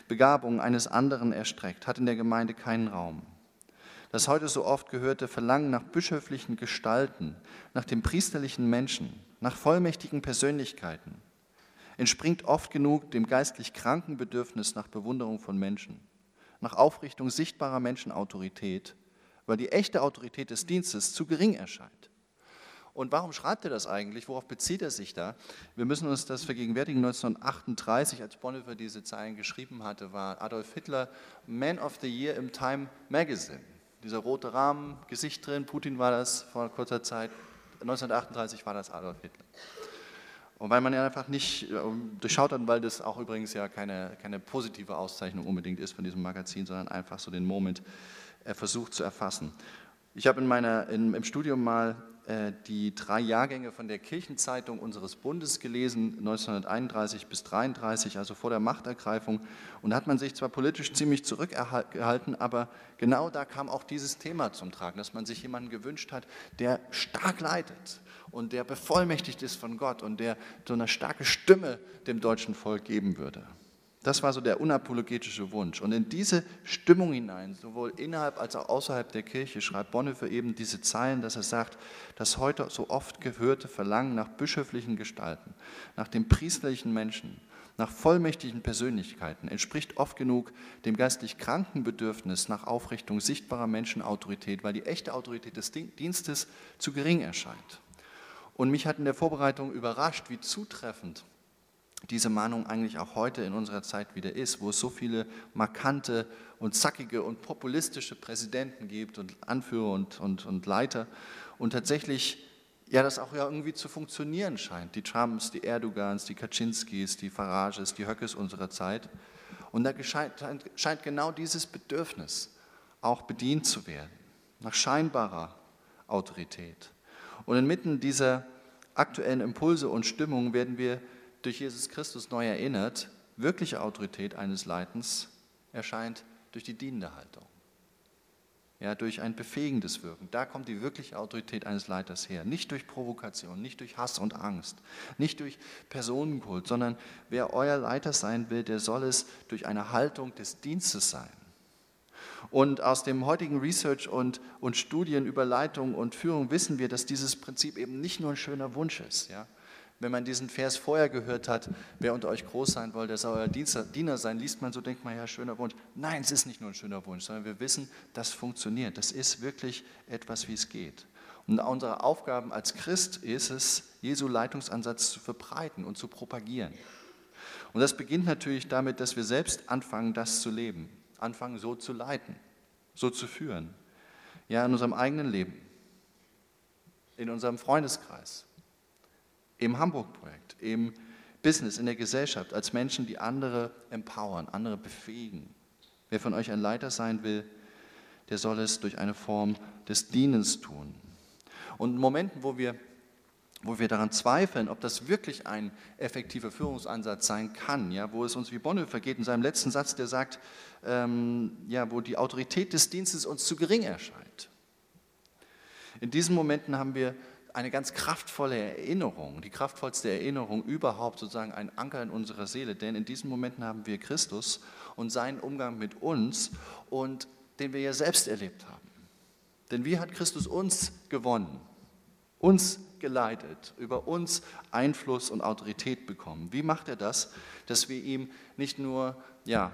Begabungen eines anderen erstreckt, hat in der Gemeinde keinen Raum. Das heute so oft gehörte Verlangen nach bischöflichen Gestalten, nach dem priesterlichen Menschen, nach vollmächtigen Persönlichkeiten, entspringt oft genug dem geistlich kranken Bedürfnis nach Bewunderung von Menschen, nach Aufrichtung sichtbarer Menschenautorität, weil die echte Autorität des Dienstes zu gering erscheint. Und warum schreibt er das eigentlich? Worauf bezieht er sich da? Wir müssen uns das vergegenwärtigen. 1938, als Bonhoeffer diese Zeilen geschrieben hatte, war Adolf Hitler Man of the Year im Time Magazine. Dieser rote Rahmen, Gesicht drin, Putin war das vor kurzer Zeit. 1938 war das Adolf Hitler. Und weil man ja einfach nicht äh, durchschaut hat, weil das auch übrigens ja keine, keine positive Auszeichnung unbedingt ist von diesem Magazin, sondern einfach so den Moment versucht zu erfassen. Ich habe in in, im Studium mal äh, die drei Jahrgänge von der Kirchenzeitung unseres Bundes gelesen, 1931 bis 1933, also vor der Machtergreifung. Und da hat man sich zwar politisch ziemlich zurückgehalten, aber genau da kam auch dieses Thema zum Tragen, dass man sich jemanden gewünscht hat, der stark leitet und der bevollmächtigt ist von Gott und der so eine starke Stimme dem deutschen Volk geben würde. Das war so der unapologetische Wunsch. Und in diese Stimmung hinein, sowohl innerhalb als auch außerhalb der Kirche, schreibt Bonhoeffer eben diese Zeilen, dass er sagt, das heute so oft gehörte Verlangen nach bischöflichen Gestalten, nach dem priesterlichen Menschen, nach vollmächtigen Persönlichkeiten entspricht oft genug dem geistlich kranken Bedürfnis nach Aufrichtung sichtbarer Menschenautorität, weil die echte Autorität des Dienstes zu gering erscheint. Und mich hat in der Vorbereitung überrascht, wie zutreffend diese Mahnung eigentlich auch heute in unserer Zeit wieder ist, wo es so viele markante und zackige und populistische Präsidenten gibt und Anführer und, und, und Leiter und tatsächlich ja das auch ja irgendwie zu funktionieren scheint. Die Trumps, die Erdogans, die Kaczynskis, die Farages, die Höckes unserer Zeit. Und da scheint, genau dieses Bedürfnis auch bedient zu werden, nach scheinbarer Autorität. Und inmitten dieser aktuellen Impulse und Stimmungen werden wir durch Jesus Christus neu erinnert, wirkliche Autorität eines Leitens erscheint durch die dienende Haltung. Ja, durch ein befähigendes Wirken. Da kommt die wirkliche Autorität eines Leiters her. Nicht durch Provokation, nicht durch Hass und Angst, nicht durch Personenkult, sondern wer euer Leiter sein will, der soll es durch eine Haltung des Dienstes sein. Und aus dem heutigen Research und, und Studien über Leitung und Führung wissen wir, dass dieses Prinzip eben nicht nur ein schöner Wunsch ist. Ja? Wenn man diesen Vers vorher gehört hat, wer unter euch groß sein will, der soll euer Diener sein, liest man so, denkt man, ja, schöner Wunsch. Nein, es ist nicht nur ein schöner Wunsch, sondern wir wissen, das funktioniert. Das ist wirklich etwas, wie es geht. Und unsere Aufgaben als Christ ist es, Jesu Leitungsansatz zu verbreiten und zu propagieren. Und das beginnt natürlich damit, dass wir selbst anfangen, das zu leben, anfangen, so zu leiten, so zu führen. Ja, in unserem eigenen Leben, in unserem Freundeskreis, im Hamburg-Projekt, im Business, in der Gesellschaft, als Menschen, die andere empowern, andere befähigen. Wer von euch ein Leiter sein will, der soll es durch eine Form des Dienens tun. Und in Momenten, wo wir, wo wir daran zweifeln, ob das wirklich ein effektiver Führungsansatz sein kann, ja, wo es uns wie Bonhoeffer geht in seinem letzten Satz, der sagt, ähm, ja, wo die Autorität des Dienstes uns zu gering erscheint. In diesen Momenten haben wir eine ganz kraftvolle Erinnerung, die kraftvollste Erinnerung überhaupt, sozusagen ein Anker in unserer Seele. Denn in diesen Momenten haben wir Christus und seinen Umgang mit uns und den wir ja selbst erlebt haben. Denn wie hat Christus uns gewonnen? Uns geleitet, über uns Einfluss und Autorität bekommen. Wie macht er das, dass wir ihm nicht nur ja,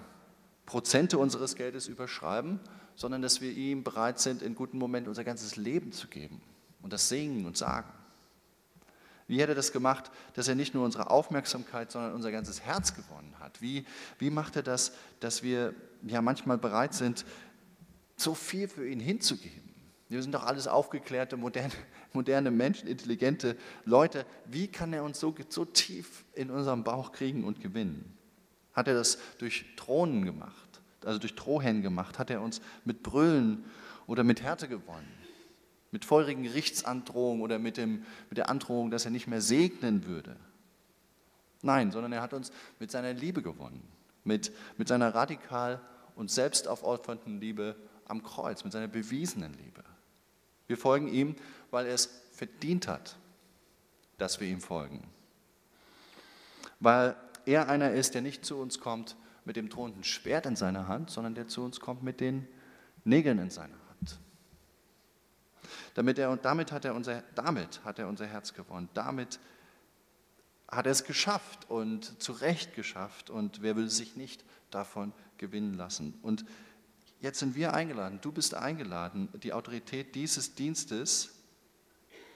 Prozente unseres Geldes überschreiben, sondern dass wir ihm bereit sind, in guten Momenten unser ganzes Leben zu geben? Und das Singen und Sagen. Wie hat er das gemacht, dass er nicht nur unsere Aufmerksamkeit, sondern unser ganzes Herz gewonnen hat? Wie, wie macht er das, dass wir ja manchmal bereit sind, so viel für ihn hinzugeben? Wir sind doch alles aufgeklärte, moderne, moderne Menschen, intelligente Leute. Wie kann er uns so, so tief in unserem Bauch kriegen und gewinnen? Hat er das durch Thronen gemacht, also durch Drohhennen gemacht? Hat er uns mit Brüllen oder mit Härte gewonnen? Mit feurigen Gerichtsandrohungen oder mit, dem, mit der Androhung, dass er nicht mehr segnen würde. Nein, sondern er hat uns mit seiner Liebe gewonnen, mit, mit seiner radikal und selbstaufopfernden Liebe am Kreuz, mit seiner bewiesenen Liebe. Wir folgen ihm, weil er es verdient hat, dass wir ihm folgen. Weil er einer ist, der nicht zu uns kommt mit dem drohenden Schwert in seiner Hand, sondern der zu uns kommt mit den Nägeln in seiner Hand. Damit, er, und damit, hat er unser, damit hat er unser Herz gewonnen. Damit hat er es geschafft und zu Recht geschafft. Und wer will sich nicht davon gewinnen lassen? Und jetzt sind wir eingeladen, du bist eingeladen, die Autorität dieses Dienstes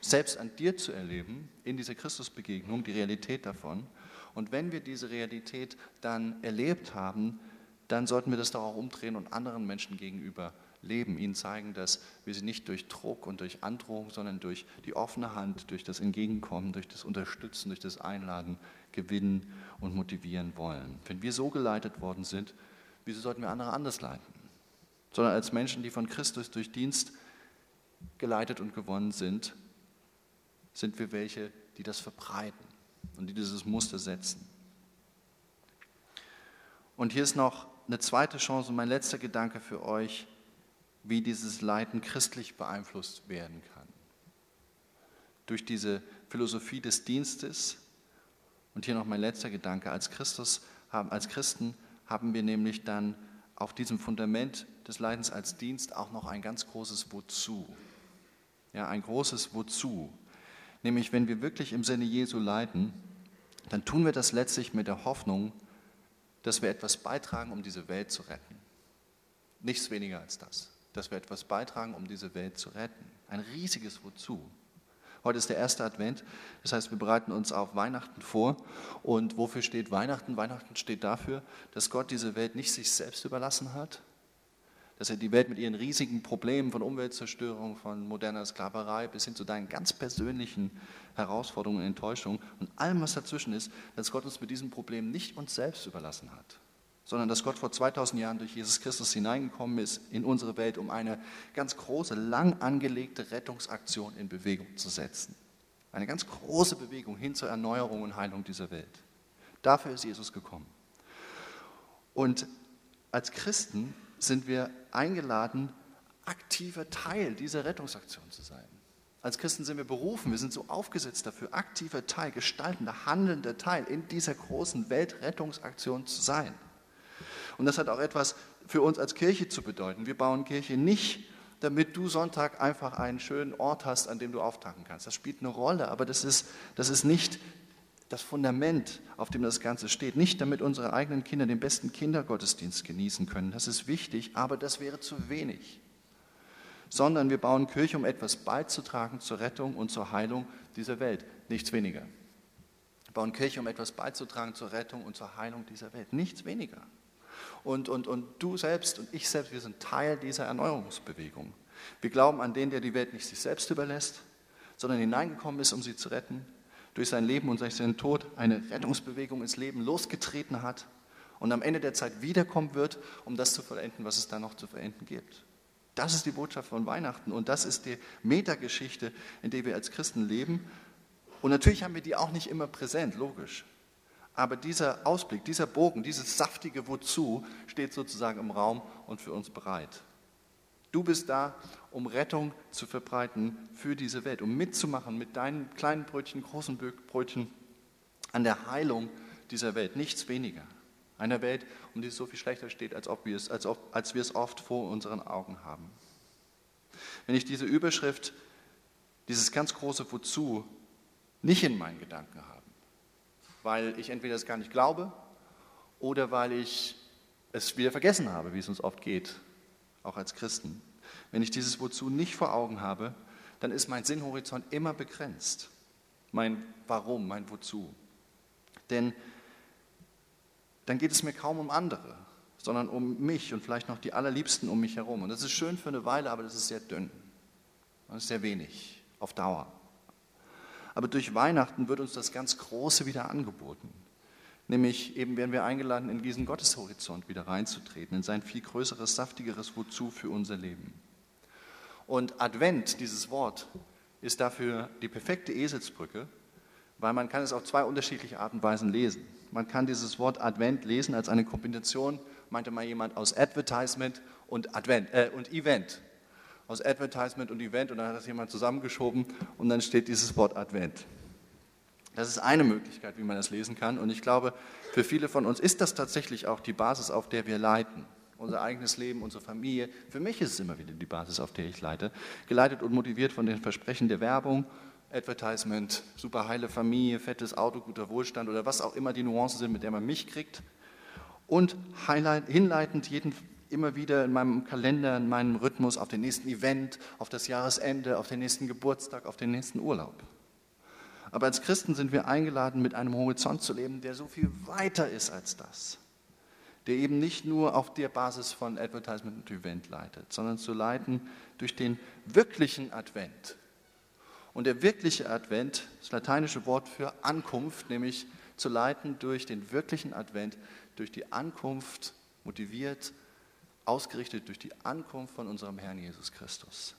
selbst an dir zu erleben, in dieser Christusbegegnung, die Realität davon. Und wenn wir diese Realität dann erlebt haben, dann sollten wir das doch auch umdrehen und anderen Menschen gegenüber leben, ihnen zeigen, dass wir sie nicht durch Druck und durch Androhung, sondern durch die offene Hand, durch das Entgegenkommen, durch das Unterstützen, durch das Einladen gewinnen und motivieren wollen. Wenn wir so geleitet worden sind, wieso sollten wir andere anders leiten? Sondern als Menschen, die von Christus durch Dienst geleitet und gewonnen sind, sind wir welche, die das verbreiten und die dieses Muster setzen. Und hier ist noch eine zweite Chance und mein letzter Gedanke für euch, wie dieses Leiden christlich beeinflusst werden kann. Durch diese Philosophie des Dienstes. Und hier noch mein letzter Gedanke. Als, Christus haben, als Christen haben wir nämlich dann auf diesem Fundament des Leidens als Dienst auch noch ein ganz großes Wozu. Ja, ein großes Wozu. Nämlich, wenn wir wirklich im Sinne Jesu leiden, dann tun wir das letztlich mit der Hoffnung, dass wir etwas beitragen, um diese Welt zu retten. Nichts weniger als das. Dass wir etwas beitragen, um diese Welt zu retten. Ein riesiges Wozu. Heute ist der erste Advent, das heißt, wir bereiten uns auf Weihnachten vor. Und wofür steht Weihnachten? Weihnachten steht dafür, dass Gott diese Welt nicht sich selbst überlassen hat, dass er die Welt mit ihren riesigen Problemen von Umweltzerstörung, von moderner Sklaverei bis hin zu deinen ganz persönlichen Herausforderungen und Enttäuschungen und allem, was dazwischen ist, dass Gott uns mit diesen Problemen nicht uns selbst überlassen hat, sondern dass Gott vor 2000 Jahren durch Jesus Christus hineingekommen ist in unsere Welt, um eine ganz große, lang angelegte Rettungsaktion in Bewegung zu setzen. Eine ganz große Bewegung hin zur Erneuerung und Heilung dieser Welt. Dafür ist Jesus gekommen. Und als Christen sind wir eingeladen, aktiver Teil dieser Rettungsaktion zu sein. Als Christen sind wir berufen, wir sind so aufgesetzt dafür, aktiver Teil, gestaltender, handelnder Teil in dieser großen Weltrettungsaktion zu sein. Und das hat auch etwas für uns als Kirche zu bedeuten. Wir bauen Kirche nicht, damit du Sonntag einfach einen schönen Ort hast, an dem du auftanken kannst. Das spielt eine Rolle, aber das ist, das ist nicht das Fundament, auf dem das Ganze steht. Nicht damit unsere eigenen Kinder den besten Kindergottesdienst genießen können, das ist wichtig, aber das wäre zu wenig. Sondern wir bauen Kirche, um etwas beizutragen zur Rettung und zur Heilung dieser Welt, nichts weniger. Wir bauen Kirche, um etwas beizutragen zur Rettung und zur Heilung dieser Welt, nichts weniger. Und, und, und du selbst und ich selbst, wir sind Teil dieser Erneuerungsbewegung. Wir glauben an den, der die Welt nicht sich selbst überlässt, sondern hineingekommen ist, um sie zu retten durch sein Leben und durch seinen Tod eine Rettungsbewegung ins Leben losgetreten hat und am Ende der Zeit wiederkommen wird, um das zu vollenden, was es da noch zu vollenden gibt. Das ist die Botschaft von Weihnachten und das ist die Metageschichte, in der wir als Christen leben. Und natürlich haben wir die auch nicht immer präsent, logisch. Aber dieser Ausblick, dieser Bogen, dieses saftige Wozu steht sozusagen im Raum und für uns bereit. Du bist da, um Rettung zu verbreiten für diese Welt, um mitzumachen mit deinen kleinen Brötchen, großen Brötchen an der Heilung dieser Welt, nichts weniger. Einer Welt, um die es so viel schlechter steht, als, ob wir es, als, ob, als wir es oft vor unseren Augen haben. Wenn ich diese Überschrift, dieses ganz große Wozu nicht in meinen Gedanken habe, weil ich entweder es gar nicht glaube oder weil ich es wieder vergessen habe, wie es uns oft geht, auch als Christen. Wenn ich dieses Wozu nicht vor Augen habe, dann ist mein Sinnhorizont immer begrenzt. Mein Warum, mein Wozu. Denn dann geht es mir kaum um andere, sondern um mich und vielleicht noch die allerliebsten um mich herum. Und das ist schön für eine Weile, aber das ist sehr dünn. Das ist sehr wenig auf Dauer. Aber durch Weihnachten wird uns das ganz Große wieder angeboten. Nämlich eben werden wir eingeladen, in diesen Gotteshorizont wieder reinzutreten, in sein viel größeres, saftigeres Wozu für unser Leben. Und Advent, dieses Wort, ist dafür die perfekte Eselsbrücke, weil man kann es auf zwei unterschiedliche Arten und Weisen lesen. Man kann dieses Wort Advent lesen als eine Kombination, meinte mal jemand, aus Advertisement und, Advent, äh, und Event. Aus Advertisement und Event und dann hat das jemand zusammengeschoben und dann steht dieses Wort Advent. Das ist eine Möglichkeit, wie man das lesen kann. Und ich glaube, für viele von uns ist das tatsächlich auch die Basis, auf der wir leiten. Unser eigenes Leben, unsere Familie. Für mich ist es immer wieder die Basis, auf der ich leite. Geleitet und motiviert von den Versprechen der Werbung, Advertisement, super heile Familie, fettes Auto, guter Wohlstand oder was auch immer die Nuancen sind, mit der man mich kriegt. Und hinleitend jeden, immer wieder in meinem Kalender, in meinem Rhythmus auf den nächsten Event, auf das Jahresende, auf den nächsten Geburtstag, auf den nächsten Urlaub. Aber als Christen sind wir eingeladen, mit einem Horizont zu leben, der so viel weiter ist als das. Der eben nicht nur auf der Basis von Advertisement und Event leitet, sondern zu leiten durch den wirklichen Advent. Und der wirkliche Advent, das lateinische Wort für Ankunft, nämlich zu leiten durch den wirklichen Advent, durch die Ankunft, motiviert, ausgerichtet durch die Ankunft von unserem Herrn Jesus Christus.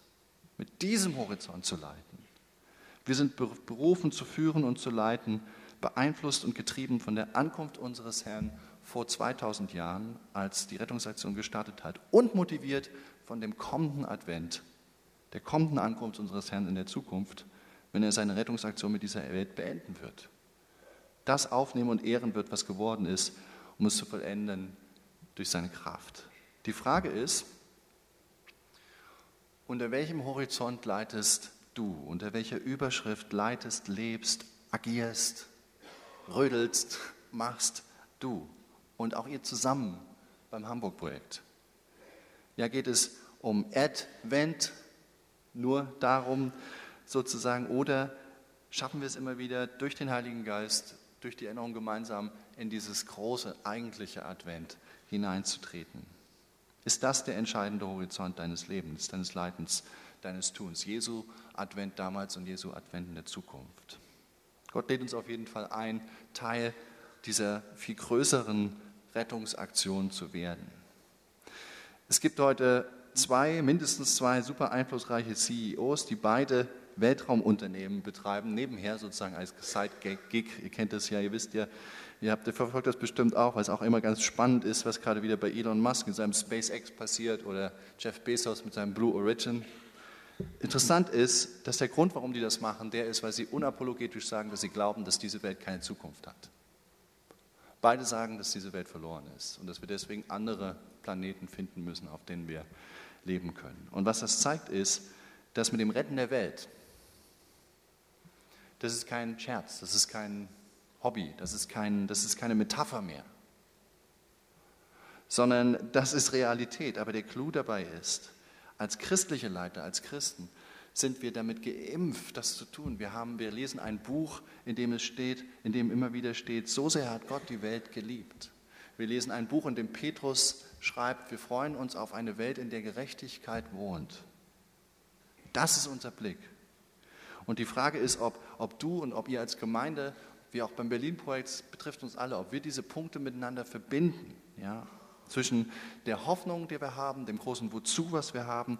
mit diesem Horizont zu leiten. Wir sind berufen zu führen und zu leiten, beeinflusst und getrieben von der Ankunft unseres Herrn vor 2000 Jahren, als die Rettungsaktion gestartet hat, und motiviert von dem kommenden Advent, der kommenden Ankunft unseres Herrn in der Zukunft, wenn er seine Rettungsaktion mit dieser Welt beenden wird. Das aufnehmen und ehren wird, was geworden ist, um es zu vollenden durch seine Kraft. Die Frage ist, unter welchem Horizont leitest du, unter welcher Überschrift leitest, lebst, agierst, rödelst, machst du und auch ihr zusammen beim Hamburg-Projekt? Ja, geht es um Advent, nur darum sozusagen, oder schaffen wir es immer wieder durch den Heiligen Geist, durch die Erinnerung gemeinsam in dieses große, eigentliche Advent hineinzutreten? Ist das der entscheidende Horizont deines Lebens, deines Leidens, deines Tuns? Jesu Advent damals und Jesu Advent in der Zukunft. Gott lädt uns auf jeden Fall ein, Teil dieser viel größeren Rettungsaktion zu werden. Es gibt heute zwei, mindestens zwei super einflussreiche CEOs, die beide Weltraumunternehmen betreiben, nebenher sozusagen als Side-Gig. Ihr kennt das ja, ihr wisst ja, ihr habt ihr verfolgt das bestimmt auch, weil es auch immer ganz spannend ist, was gerade wieder bei Elon Musk in seinem SpaceX passiert oder Jeff Bezos mit seinem Blue Origin. Interessant ist, dass der Grund, warum die das machen, der ist, weil sie unapologetisch sagen, dass sie glauben, dass diese Welt keine Zukunft hat. Beide sagen, dass diese Welt verloren ist und dass wir deswegen andere Planeten finden müssen, auf denen wir leben können. Und was das zeigt, ist, dass mit dem Retten der Welt, das ist kein Scherz, das ist kein Hobby, das ist, kein, das ist keine Metapher mehr, sondern das ist Realität. Aber der Clou dabei ist, als christliche Leiter, als Christen, sind wir damit geimpft, das zu tun. Wir, haben, wir lesen ein Buch, in dem es steht, in dem immer wieder steht, so sehr hat Gott die Welt geliebt. Wir lesen ein Buch, in dem Petrus schreibt, wir freuen uns auf eine Welt, in der Gerechtigkeit wohnt. Das ist unser Blick. Und die Frage ist, ob, ob du und ob ihr als Gemeinde, wie auch beim Berlin-Projekt, betrifft uns alle, ob wir diese Punkte miteinander verbinden. Ja? Zwischen der Hoffnung, die wir haben, dem großen Wozu, was wir haben,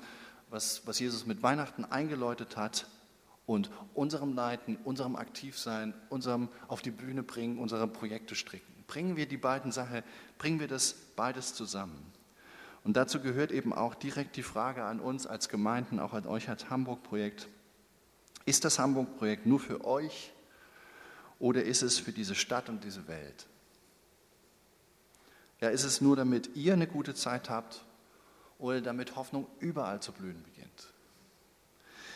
was, was Jesus mit Weihnachten eingeläutet hat, und unserem Leiten, unserem Aktivsein, unserem auf die Bühne bringen, unsere Projekte stricken. Bringen wir die beiden Sachen, bringen wir das beides zusammen. Und dazu gehört eben auch direkt die Frage an uns als Gemeinden, auch an euch als Hamburg-Projekt. Ist das Hamburg-Projekt nur für euch oder ist es für diese Stadt und diese Welt? Ja, ist es nur, damit ihr eine gute Zeit habt oder damit Hoffnung überall zu blühen beginnt?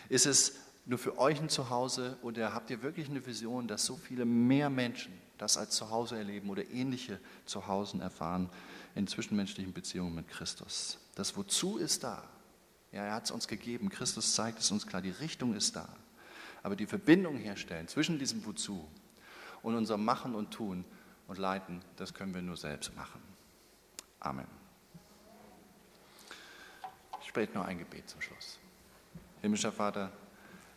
Ist es nur für euch ein Zuhause oder habt ihr wirklich eine Vision, dass so viele mehr Menschen das als Zuhause erleben oder ähnliche Zuhausen erfahren in zwischenmenschlichen Beziehungen mit Christus? Das Wozu ist da. Ja, er hat es uns gegeben. Christus zeigt es uns klar. Die Richtung ist da. Aber die Verbindung herstellen zwischen diesem Wozu und unserem Machen und Tun und Leiten, das können wir nur selbst machen. Amen. Ich spreche nur ein Gebet zum Schluss. Himmlischer Vater,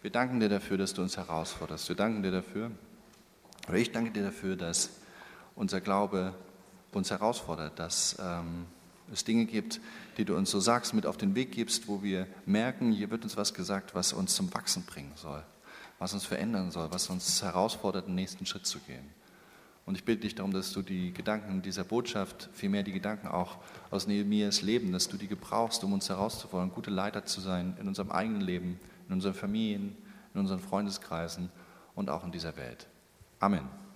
wir danken dir dafür, dass du uns herausforderst. Wir danken dir dafür, oder ich danke dir dafür, dass unser Glaube uns herausfordert, dass ähm, es Dinge gibt, die du uns so sagst, mit auf den Weg gibst, wo wir merken, hier wird uns was gesagt, was uns zum Wachsen bringen soll, was uns verändern soll, was uns herausfordert, den nächsten Schritt zu gehen. Und ich bitte dich darum, dass du die Gedanken dieser Botschaft, vielmehr die Gedanken auch aus Nehemias Leben, dass du die gebrauchst, um uns herauszufordern, gute Leiter zu sein in unserem eigenen Leben, in unseren Familien, in unseren Freundeskreisen und auch in dieser Welt. Amen.